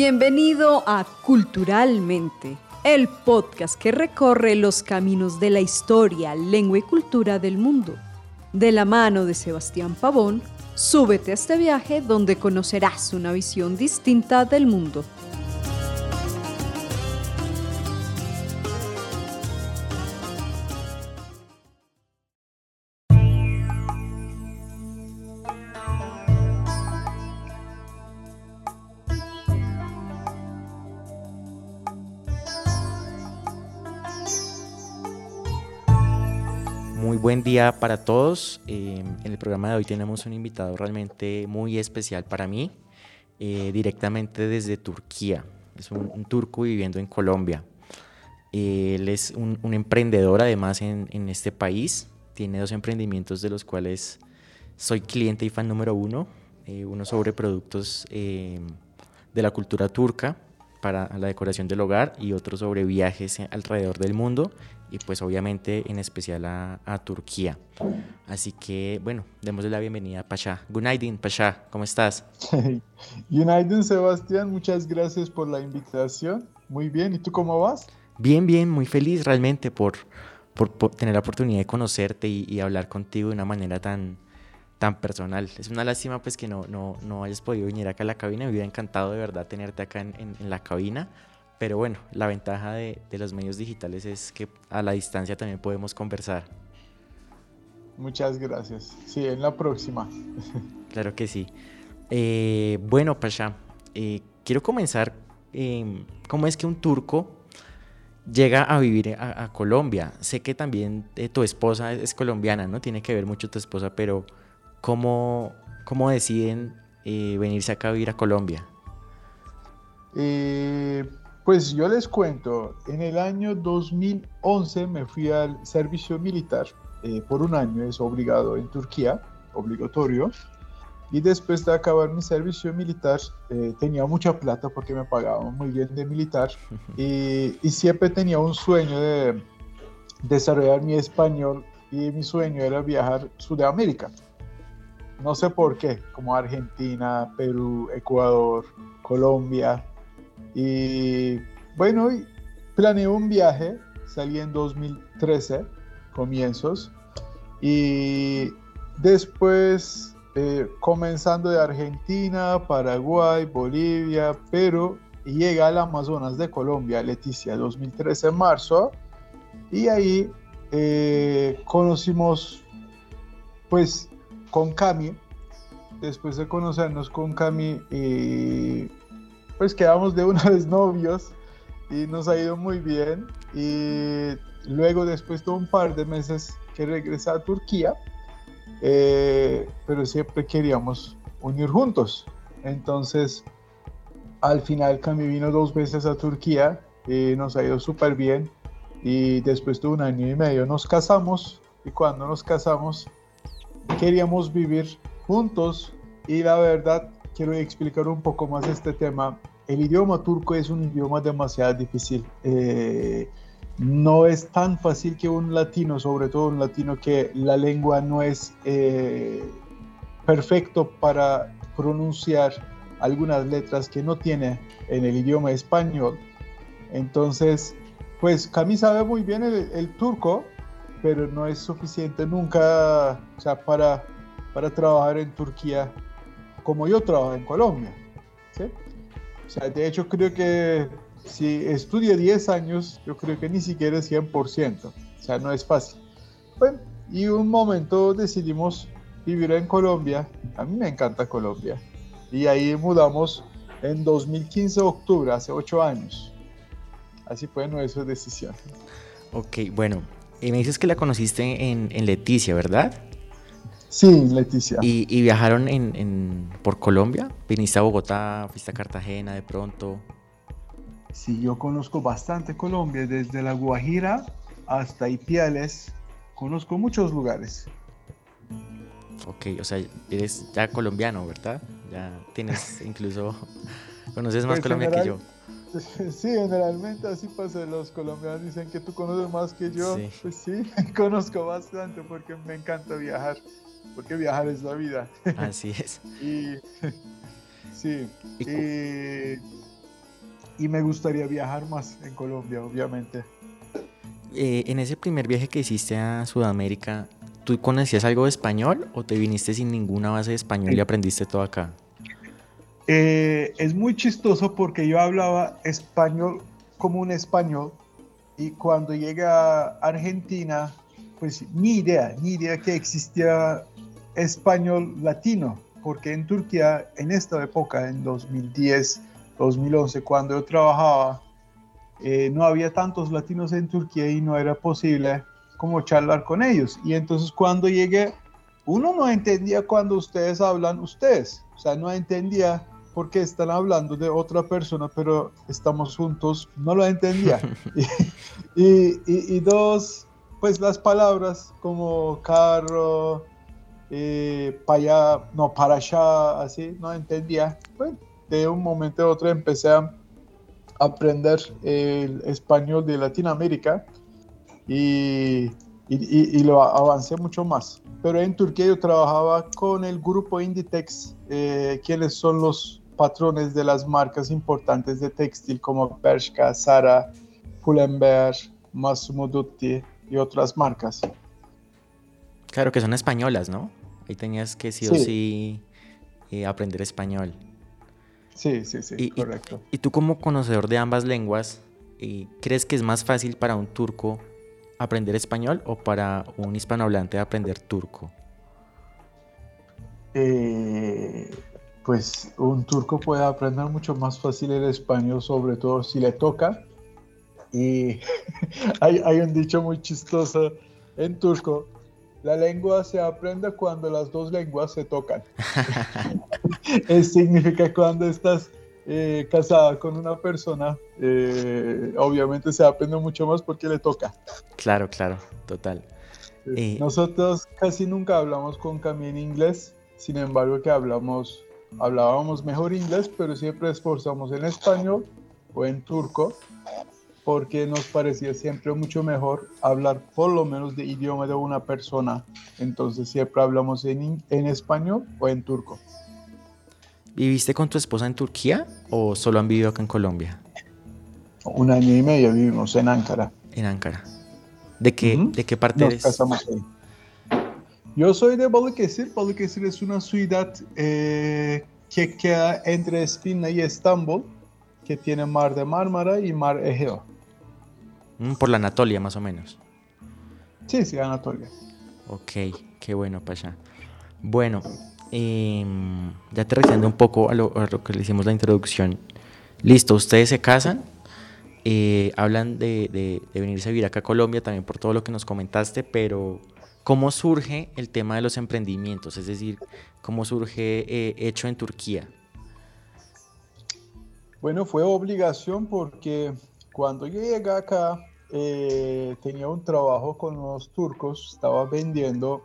Bienvenido a Culturalmente, el podcast que recorre los caminos de la historia, lengua y cultura del mundo. De la mano de Sebastián Pavón, súbete a este viaje donde conocerás una visión distinta del mundo. Buen día para todos. Eh, en el programa de hoy tenemos un invitado realmente muy especial para mí, eh, directamente desde Turquía. Es un, turco viviendo en Colombia. él es un, emprendedor además en, en, este país. Tiene dos emprendimientos de los cuales soy cliente y fan número uno. Eh, uno sobre productos de la cultura turca para la decoración del hogar y otro sobre viajes alrededor del mundo y pues obviamente en especial a, Turquía. Así que bueno, démosle la bienvenida a Pasha. Günaydin, Pasha, ¿cómo estás? Günaydin, Sebastián, muchas gracias por la invitación. Muy bien, ¿y tú cómo vas? Bien, bien, muy feliz realmente por, por, tener la oportunidad de conocerte y, hablar contigo de una manera tan, tan personal. Es una lástima pues que no, no, no hayas podido venir acá a la cabina. Me hubiera encantado de verdad tenerte acá en, en la cabina pero bueno, la ventaja de, los medios digitales es que a la distancia también podemos conversar. Muchas gracias. Sí, en la próxima. Claro que sí. Eh, bueno, Pasha, eh, quiero comenzar. Em, ¿Cómo es que un turco llega a vivir a, Colombia? Sé que también eh, tu esposa es, colombiana, ¿no? Tiene que ver mucho tu esposa, pero ¿cómo, cómo deciden venirse acá a vivir a Colombia? Pues yo les cuento, en el año 2011 me fui al servicio militar eh, por un año, es obligado en Turquía, obligatorio. Y después de acabar mi servicio militar, eh, tenía mucha plata porque me pagaban muy bien de militar. Y, y, siempre tenía un sueño de desarrollar mi español y mi sueño era viajar a Sudamérica. No sé por qué, como Argentina, Perú, Ecuador, Colombia. Y bueno, planeé un viaje, salí en 2013, comienzos, y después eh, comenzando de Argentina, Paraguay, Bolivia, pero llega al Amazonas de Colombia, Leticia, 2013 en marzo, y ahí eh, conocimos pues con Cami, después de conocernos con Cami, y pues quedamos de una vez novios y nos ha ido muy bien. Y luego, después de un par de meses que regresé a Turquía, eh, pero siempre queríamos unir juntos. Entonces, al final, Cami vino dos veces a Turquía y nos ha ido súper bien. Y después de un año y medio nos casamos. Y cuando nos casamos, queríamos vivir juntos. Y la verdad, quiero explicar un poco más este tema. El idioma turco es un idioma demasiado difícil. Eh, no es tan fácil que un latino, sobre todo un latino que la lengua no es eh, perfecto para pronunciar algunas letras que no tiene en el idioma español. Entonces, pues Cami sabe muy bien el, turco, pero no es suficiente nunca para, para trabajar en Turquía como yo trabajo en Colombia. ¿sí? O sea, de hecho creo que si estudia 10 años, yo creo que ni siquiera es 100%. O sea, no es fácil. Bueno, y un momento decidimos vivir en Colombia. A mí me encanta Colombia. Y ahí mudamos en 2015, octubre, hace 8 años. Así fue nuestra decisión. Ok, bueno, y me dices que la conociste en, en Leticia, ¿verdad? Sí, Leticia. ¿Y, viajaron en, por Colombia? ¿Viniste a Bogotá, fuiste a Cartagena de pronto? Sí, yo conozco bastante Colombia, desde La Guajira hasta Ipiales. Conozco muchos lugares. Ok, o sea, eres ya colombiano, ¿verdad? Ya tienes incluso, conoces más pues, Colombia que yo. Sí, generalmente así pasa. Los colombianos dicen que tú conoces más que yo. Pues sí, conozco bastante porque me encanta viajar porque viajar es la vida. Así es. y, sí. y me gustaría viajar más en Colombia, obviamente. Eh, en ese primer viaje que hiciste a Sudamérica, ¿tú conocías algo de español o te viniste sin ninguna base de español y aprendiste todo acá? Eh, es muy chistoso porque yo hablaba español como un español y cuando llegué a Argentina, pues ni idea, ni idea que existía español latino, porque en Turquía, en esta época, en 2010, 2011, cuando yo trabajaba, eh, no había tantos latinos en Turquía y no era posible como charlar con ellos. Y entonces cuando llegué, uno no entendía cuando ustedes hablan ustedes, o sea, no entendía por qué están hablando de otra persona, pero estamos juntos, no lo entendía. y, y, dos, pues las palabras como carro, eh, para allá, no, para allá, así, no entendía. Bueno, de un momento a otro empecé a aprender el español de Latinoamérica y, y, lo avancé mucho más. Pero en Turquía yo trabajaba con el grupo Inditex, eh, quienes son los patrones de las marcas importantes de textil como Bershka, Zara, Pull&Bear, Massimo Dutti y otras marcas. Claro que son españolas, ¿no? Ahí tenías que sí, o sí eh, aprender español. Sí, sí, sí, correcto. Y, tú como conocedor de ambas lenguas, eh, ¿crees que es más fácil para un turco aprender español o para un hispanohablante aprender turco? Eh, pues un turco puede aprender mucho más fácil el español, sobre todo si le toca. Y hay, hay un dicho muy chistoso en turco la lengua se aprende cuando las dos lenguas se tocan. Eso significa cuando estás eh, casada con una persona, eh, obviamente se aprende mucho más porque le toca. Claro, claro, total. Nosotros casi nunca hablamos con Cami en inglés, sin embargo que hablamos, hablábamos mejor inglés, pero siempre esforzamos en español o en turco porque nos parecía siempre mucho mejor hablar por lo menos de idioma de una persona. Entonces siempre hablamos en, en español o en turco. ¿Viviste con tu esposa en Turquía o solo han vivido acá en Colombia? Un año y medio vivimos en Ankara. En Ankara. ¿De qué, ¿de qué parte eres? Yo soy de Balıkesir. Balıkesir es una ciudad eh, que queda entre Espina y Estambul, que tiene mar de Mármara y mar Egeo. Mm, por la Anatolia, más o menos. Sí, sí, Anatolia. Ok, qué bueno, Pasha. Bueno, em, ya aterrizando un poco a lo, que le hicimos la introducción. Listo, ustedes se casan, eh, hablan de, de, venirse a vivir acá a Colombia también por todo lo que nos comentaste, pero ¿cómo surge el tema de los emprendimientos? Es decir, ¿cómo surge eh, hecho en Turquía? Bueno, fue obligación porque cuando yo llegué acá, eh, tenía un trabajo con unos turcos, estaba vendiendo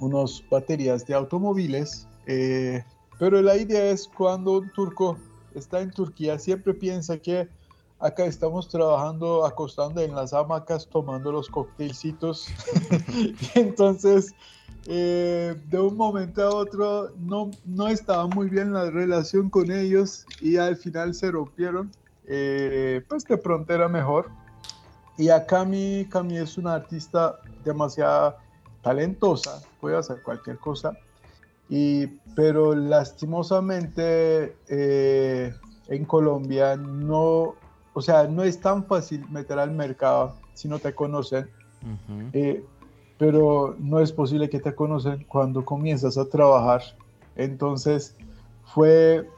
unas baterías de automóviles, eh, pero la idea es cuando un turco está en Turquía, siempre piensa que acá estamos trabajando, acostando en las hamacas, tomando los coctelcitos. entonces, eh, de un momento a otro, no, no estaba muy bien la relación con ellos y al final se rompieron. Eh, pues de pronto era mejor. Y a Cami, Cami es una artista demasiado talentosa, puede hacer cualquier cosa, y, pero lastimosamente eh, en Colombia no, o sea, no es tan fácil meter al mercado si no te conocen, eh, pero no es posible que te conocen cuando comienzas a trabajar. Entonces fue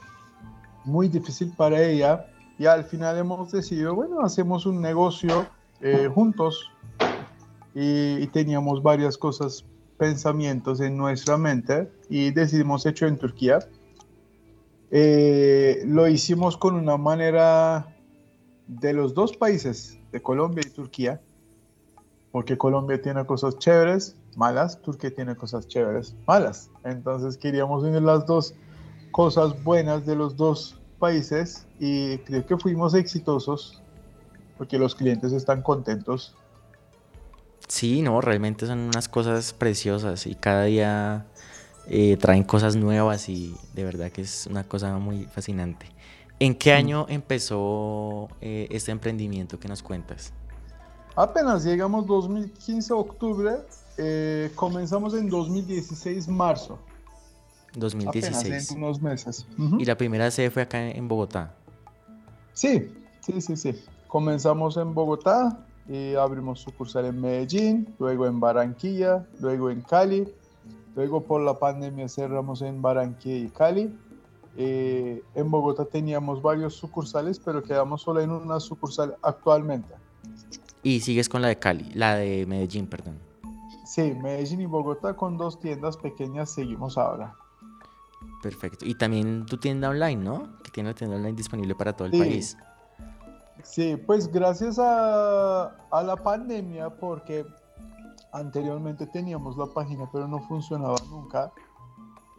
muy difícil para ella y al final hemos decidido, bueno, hacemos un negocio eh, juntos y, teníamos varias cosas, pensamientos en nuestra mente y decidimos hecho en Turquía. Eh, lo hicimos con una manera de los dos países, de Colombia y Turquía, porque Colombia tiene cosas chéveres, malas, Turquía tiene cosas chéveres, malas. Entonces queríamos unir las dos cosas buenas de los dos países y creo que fuimos exitosos porque los clientes están contentos. Sí, no, realmente son unas cosas preciosas y cada día eh, traen cosas nuevas y de verdad que es una cosa muy fascinante. ¿En qué año empezó eh, este emprendimiento que nos cuentas? Apenas llegamos 2015 octubre, eh, comenzamos en 2016 marzo. 2016. Apenas en unos meses. ¿Y la primera sede fue acá en Bogotá? Sí, sí, sí, sí. Comenzamos en Bogotá y abrimos sucursal en Medellín, luego en Barranquilla, luego en Cali. Luego por la pandemia cerramos en Barranquilla y Cali. Eh, en Bogotá teníamos varios sucursales, pero quedamos solo en una sucursal actualmente. Y sigues con la de Cali, la de Medellín, perdón. Sí, Medellín y Bogotá con dos tiendas pequeñas seguimos ahora. Perfecto. Y también tu tienda online, ¿no? Que tiene la tienda online disponible para todo el país. Sí, pues gracias a, a, la pandemia, porque anteriormente teníamos la página, pero no funcionaba nunca.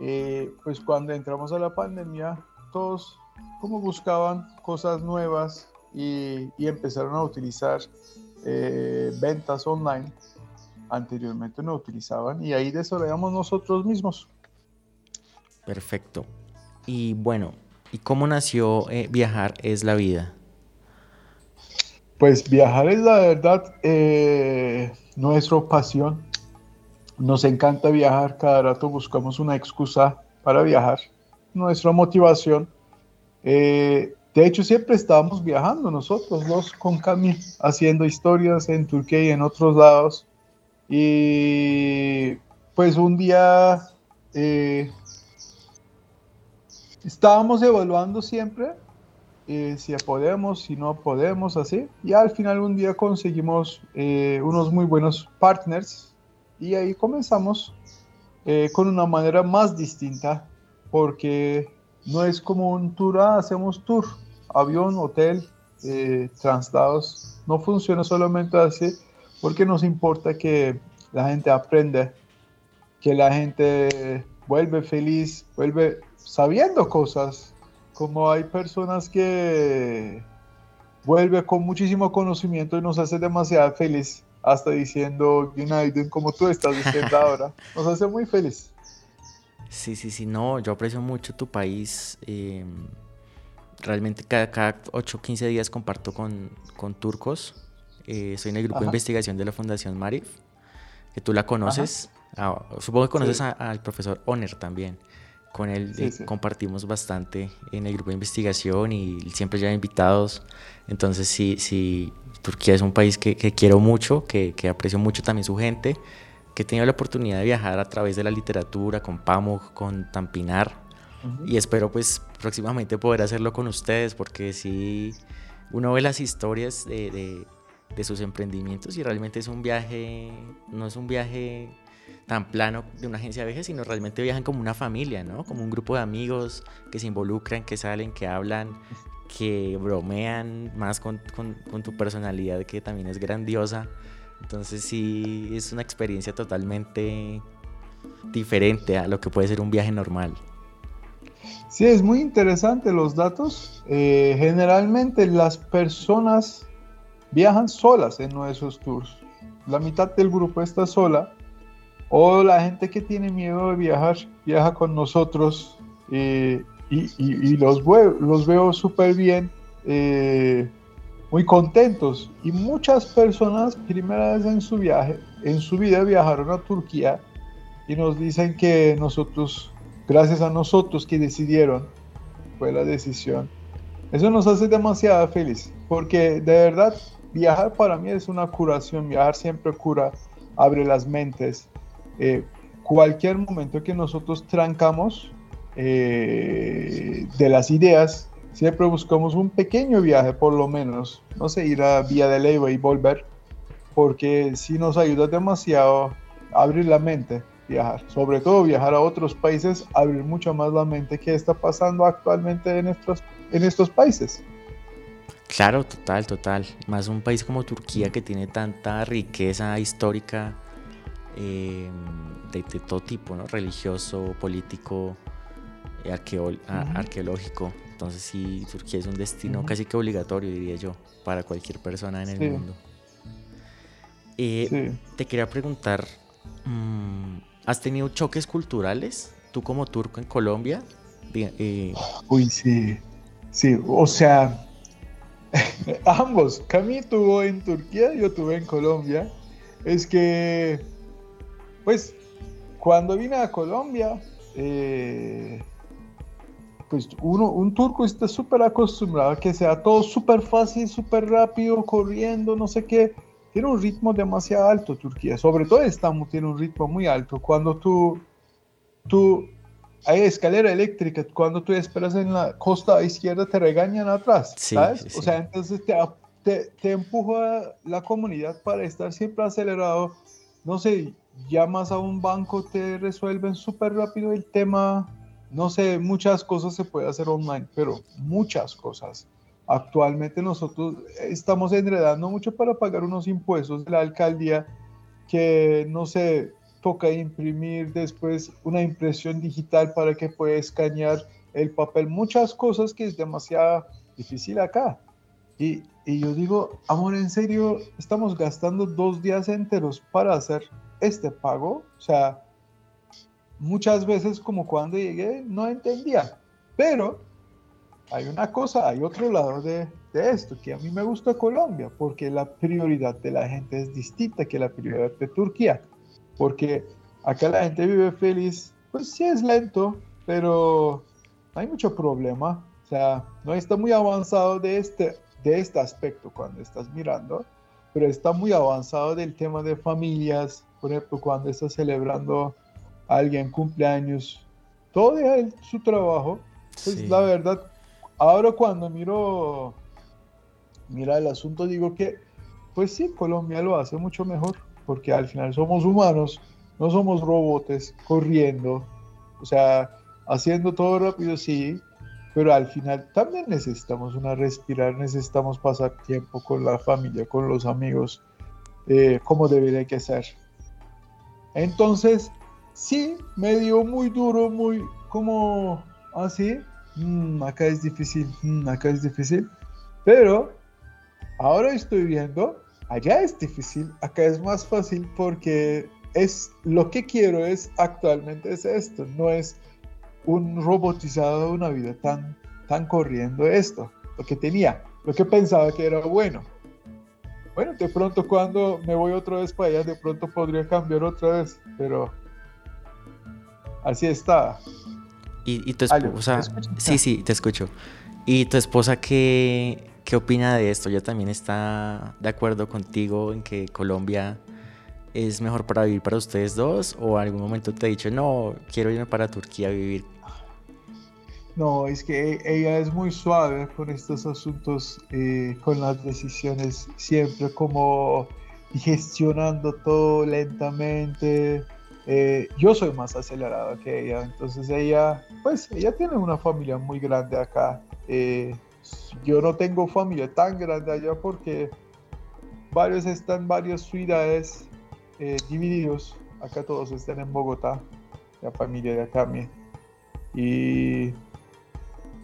Eh, pues cuando entramos a la pandemia, todos como buscaban cosas nuevas y, y empezaron a utilizar eh, ventas online. Anteriormente no utilizaban y ahí desarrollamos nosotros mismos. Perfecto. Y bueno, ¿y cómo nació eh, Viajar es la vida? Pues viajar es la verdad eh, nuestra pasión. Nos encanta viajar, cada rato buscamos una excusa para viajar. Nuestra motivación. Eh, de hecho, siempre estábamos viajando nosotros dos con Cami, haciendo historias en Turquía y en otros lados. Y pues un día eh, estábamos evaluando siempre eh, si podemos, si no podemos, así. Y al final un día conseguimos unos muy buenos partners y ahí comenzamos eh, con una manera más distinta porque no es como un tour, ah, hacemos tour, avión, hotel, traslados. No funciona solamente así porque nos importa que la gente aprenda, que la gente vuelve feliz, vuelve sabiendo cosas como hay personas que vuelve con muchísimo conocimiento y nos hace demasiado feliz, hasta diciendo United como tú estás diciendo ahora, nos hace muy feliz. Sí, sí, sí, no, yo aprecio mucho tu país. Em, realmente cada, cada 8 o 15 días comparto con, con turcos. Eh, soy en el grupo de investigación de la Fundación Marif, que tú la conoces. Ah, supongo que conoces al profesor Oner también. Con él eh, compartimos bastante en el grupo de investigación y siempre ya invitados. Entonces sí, sí, Turquía es un país que, quiero mucho, que, que, aprecio mucho también su gente, que he tenido la oportunidad de viajar a través de la literatura, con Pamuk, con Tampinar. Y espero pues próximamente poder hacerlo con ustedes, porque sí, uno ve las historias de, de, de sus emprendimientos y realmente es un viaje, no es un viaje tan plano de una agencia de viajes, sino realmente viajan como una familia, ¿no? Como un grupo de amigos que se involucran, que salen, que hablan, que bromean más con, con, tu personalidad que también es grandiosa. Entonces sí, es una experiencia totalmente diferente a lo que puede ser un viaje normal. Sí, es muy interesante los datos. Eh, generalmente las personas viajan solas en nuestros tours. La mitad del grupo está sola o la gente que tiene miedo de viajar, viaja con nosotros eh, y, los, veo, súper bien, eh, muy contentos. Y muchas personas, primera vez en su viaje, en su vida viajaron a Turquía y nos dicen que nosotros, gracias a nosotros que decidieron, fue la decisión. Eso nos hace demasiado feliz, porque de verdad viajar para mí es una curación, viajar siempre cura, abre las mentes, eh, cualquier momento que nosotros trancamos eh, de las ideas, siempre buscamos un pequeño viaje por lo menos, no sé, ir a Vía de Leyva y volver, porque si nos ayuda demasiado abrir la mente, viajar, sobre todo viajar a otros países, abrir mucho más la mente que está pasando actualmente en estos, en estos países. Claro, total, total. Más un país como Turquía que tiene tanta riqueza histórica Em, de, todo tipo, ¿no? religioso, político, eh, arqueológico. Entonces sí, Turquía es un destino casi que obligatorio, diría yo, para cualquier persona en el mundo. Eh, te quería preguntar, mm, ¿has tenido choques culturales? Tú como turco en Colombia. Eh, Uy, sí. Sí, o sea, ambos. Cami tuvo en Turquía, yo tuve en Colombia. Es que, pues, cuando vine a Colombia, eh, pues uno, un turco está súper acostumbrado a que sea todo súper fácil, súper rápido, corriendo, no sé qué. Tiene un ritmo demasiado alto Turquía, sobre todo Estambul tiene un ritmo muy alto. Cuando tú, tú hay escalera eléctrica, cuando tú esperas en la costa izquierda te regañan atrás, ¿sabes? O sea, entonces te, te, empuja la comunidad para estar siempre acelerado. No sé, llamas a un banco, te resuelven súper rápido el tema. No sé, muchas cosas se puede hacer online, pero muchas cosas. Actualmente nosotros estamos enredando mucho para pagar unos impuestos de la alcaldía que, no sé, toca imprimir después una impresión digital para que pueda escanear el papel, muchas cosas que es demasiado difícil acá. Y, y, yo digo, amor, en serio, estamos gastando dos días enteros para hacer este pago. O sea, muchas veces como cuando llegué no entendía. Pero hay una cosa, hay otro lado de, esto, que a mí me gusta Colombia, porque la prioridad de la gente es distinta que la prioridad de Turquía porque acá la gente vive feliz, pues sí es lento, pero hay mucho problema, o sea, no está muy avanzado de este, de este aspecto cuando estás mirando, pero está muy avanzado del tema de familias, por ejemplo, cuando estás celebrando alguien cumpleaños, todo deja su trabajo, pues la verdad, ahora cuando miro, mira el asunto, digo que, pues sí, Colombia lo hace mucho mejor porque al final somos humanos, no somos robots corriendo, o sea, haciendo todo rápido, sí, pero al final también necesitamos una respirar, necesitamos pasar tiempo con la familia, con los amigos, eh, como debería que ser. Entonces, sí, me dio muy duro, muy como así, mm, acá es difícil, mm, acá es difícil, pero ahora estoy viendo allá es difícil, acá es más fácil porque es lo que quiero es actualmente es esto, no es un robotizado una vida tan, tan corriendo esto, lo que tenía, lo que pensaba que era bueno. Bueno, de pronto cuando me voy otra vez para allá, de pronto podría cambiar otra vez, pero así está. ¿Y, tu esposa? Sí, sí, te escucho. ¿Y tu esposa qué, ¿Qué opina de esto? ¿Ya también está de acuerdo contigo en que Colombia es mejor para vivir para ustedes dos? ¿O algún momento te ha dicho, no, quiero irme para Turquía a vivir? No, es que ella es muy suave con estos asuntos, eh, con las decisiones, siempre como gestionando todo lentamente. Eh, yo soy más acelerado que ella, entonces ella, pues ella tiene una familia muy grande acá. Eh, yo no tengo familia tan grande allá porque varios están en varias ciudades eh, divididos. Acá todos están en Bogotá, la familia de acá. Y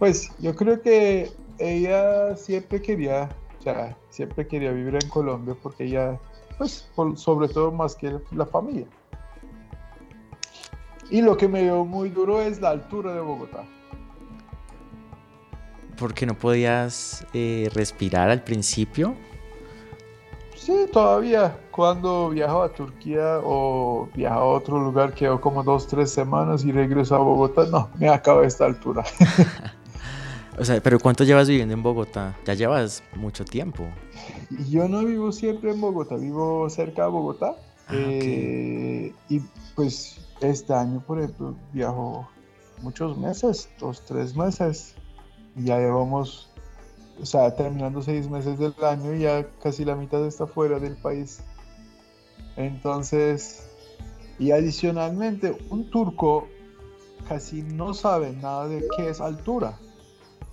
pues yo creo que ella siempre quería, o sea, siempre quería vivir en Colombia porque ella, pues sobre todo más que la familia. Y lo que me dio muy duro es la altura de Bogotá porque no podías eh, respirar al principio. Sí, todavía. Cuando viajaba a Turquía o viajaba a otro lugar, quedo como dos, tres semanas y regreso a Bogotá. No, me acaba esta altura. o sea, pero ¿cuánto llevas viviendo en Bogotá? Ya llevas mucho tiempo. Yo no vivo siempre en Bogotá, vivo cerca de Bogotá. Ah, eh, y pues este año, por ejemplo, viajo muchos meses, dos, tres meses ya llevamos, o sea, terminando seis meses del año y ya casi la mitad está fuera del país. Entonces, y adicionalmente, un turco casi no sabe nada de qué es altura.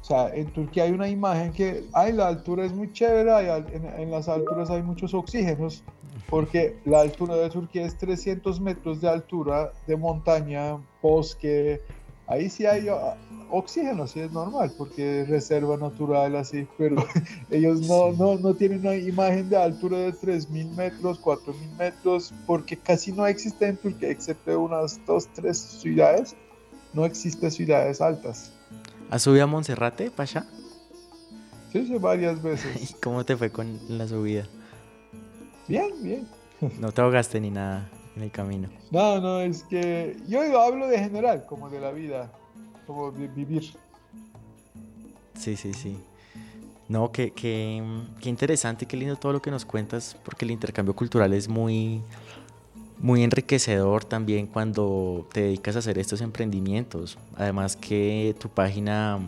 O sea, en Turquía hay una imagen que, ay, la altura es muy chévere, en, en, las alturas hay muchos oxígenos, porque la altura de Turquía es 300 metros de altura de montaña, bosque, ahí sí hay ah, oxígeno, sí es normal, porque es reserva natural así, pero ellos no, no, no tienen una imagen de altura de 3.000 metros, 4.000 metros, porque casi no existe en Turquía, excepto unas dos, tres ciudades, no existen ciudades altas. ¿Has subido a Monserrate, Pasha? Sí, sí, varias veces. ¿Y cómo te fue con la subida? Bien, bien. No te ahogaste ni nada en el camino. No, no, es que yo hablo de general, como de la vida, como de vivir. Sí, sí, sí. No, qué, qué, qué interesante, qué lindo todo lo que nos cuentas, porque el intercambio cultural es muy, muy enriquecedor también cuando te dedicas a hacer estos emprendimientos. Además que tu página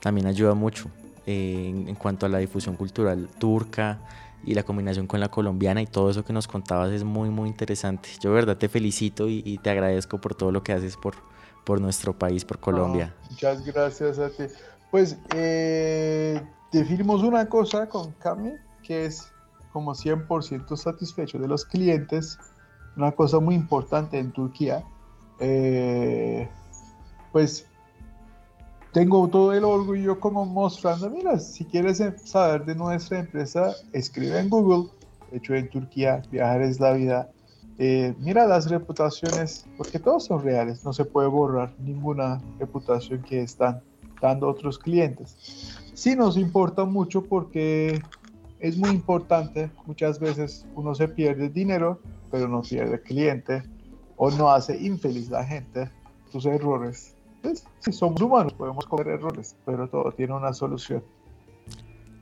también ayuda mucho eh, en, cuanto a la difusión cultural turca y la combinación con la colombiana y todo eso que nos contabas es muy, muy interesante. Yo de verdad te felicito y, y te agradezco por todo lo que haces por, por nuestro país, por Colombia. Muchas gracias a ti. Pues eh, definimos una cosa con Cami que es como 100% satisfecho de los clientes, una cosa muy importante en Turquía. Eh, pues tengo todo el orgullo como mostrando, mira, si quieres saber de nuestra empresa, escribe en Google, hecho en Turquía, viajar es la vida. Eh, mira las reputaciones, porque todos son reales, no se puede borrar ninguna reputación que están dando otros clientes. Sí nos importa mucho porque es muy importante, muchas veces uno se pierde dinero, pero no pierde cliente o no hace infeliz la gente, tus errores pues, si somos humanos, podemos cometer errores, pero todo tiene una solución.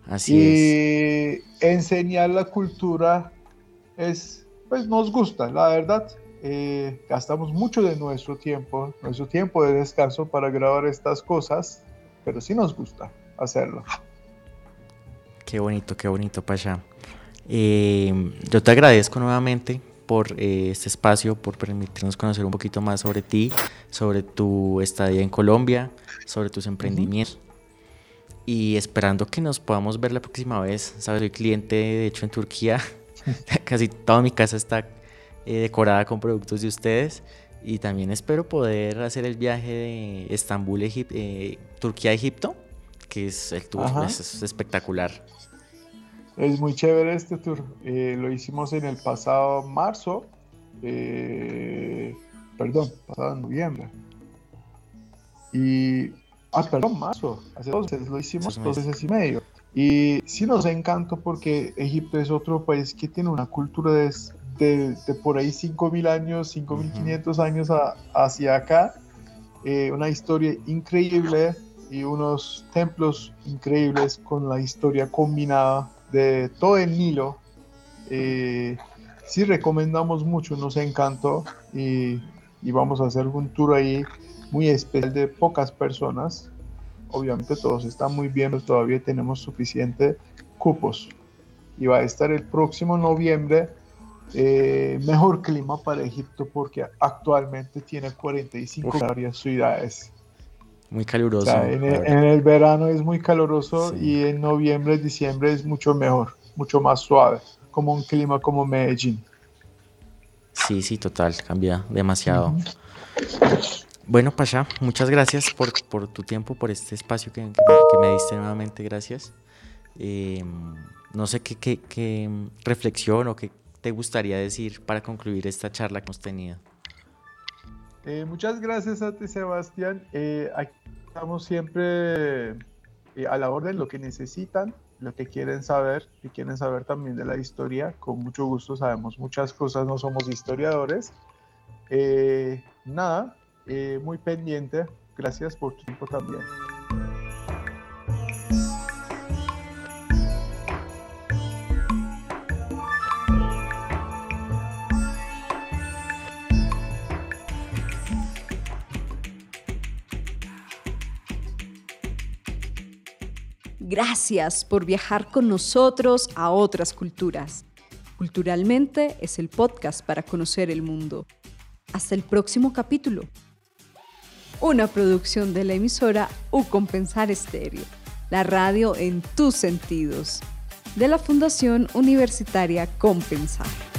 Así y es. enseñar la cultura es, pues nos gusta, la verdad. Eh, gastamos mucho de nuestro tiempo, nuestro tiempo de descanso para grabar estas cosas, pero sí nos gusta hacerlo. Qué bonito, qué bonito, Pasha. Eh, yo te agradezco nuevamente por eh, este espacio, por permitirnos conocer un poquito más sobre ti, sobre tu estadía en Colombia, sobre tus emprendimientos. Uh -huh. Y esperando que nos podamos ver la próxima vez. Sabes, soy cliente, de hecho, en Turquía. Casi toda mi casa está eh, decorada con productos de ustedes. Y también espero poder hacer el viaje de Estambul, Egip eh, Turquía, Egipto, que es el tour, es, es espectacular. Es muy chévere este tour. Eh, lo hicimos en el pasado marzo. Eh, perdón, pasado noviembre. Y. Ah, perdón, marzo. Hace dos meses lo hicimos, dos meses y medio. Y sí nos encantó porque Egipto es otro país que tiene una cultura de, de, de por ahí 5.000 años, 5.500 uh -huh. años a, hacia acá. Eh, una historia increíble y unos templos increíbles con la historia combinada de todo el Nilo. Eh, sí recomendamos mucho, nos encantó y, y, vamos a hacer un tour ahí muy especial de pocas personas. Obviamente todos están muy bien, pero todavía tenemos suficiente cupos. Y va a estar el próximo noviembre. Eh, mejor clima para Egipto porque actualmente tiene 45 varias ciudades. Muy caluroso. O sea, en, el, en, el, verano es muy caluroso sí. y en noviembre, diciembre es mucho mejor, mucho más suave, como un clima como Medellín. Sí, sí, total, cambia demasiado. Uh -huh. Bueno, Pasha, muchas gracias por, por, tu tiempo, por este espacio que, que, me, que me, diste nuevamente, gracias. Eh, no sé qué, qué, qué reflexión o qué te gustaría decir para concluir esta charla que hemos tenido. Eh, muchas gracias a ti, Sebastián. Eh, aquí estamos siempre eh, a la orden, lo que necesitan, lo que quieren saber, y quieren saber también de la historia. Con mucho gusto sabemos muchas cosas, no somos historiadores. Eh, nada, eh, muy pendiente. Gracias por tu tiempo también. Gracias por viajar con nosotros a otras culturas. Culturalmente es el podcast para conocer el mundo. Hasta el próximo capítulo. Una producción de la emisora U Compensar Estéreo, la radio en tus sentidos, de la Fundación Universitaria Compensar.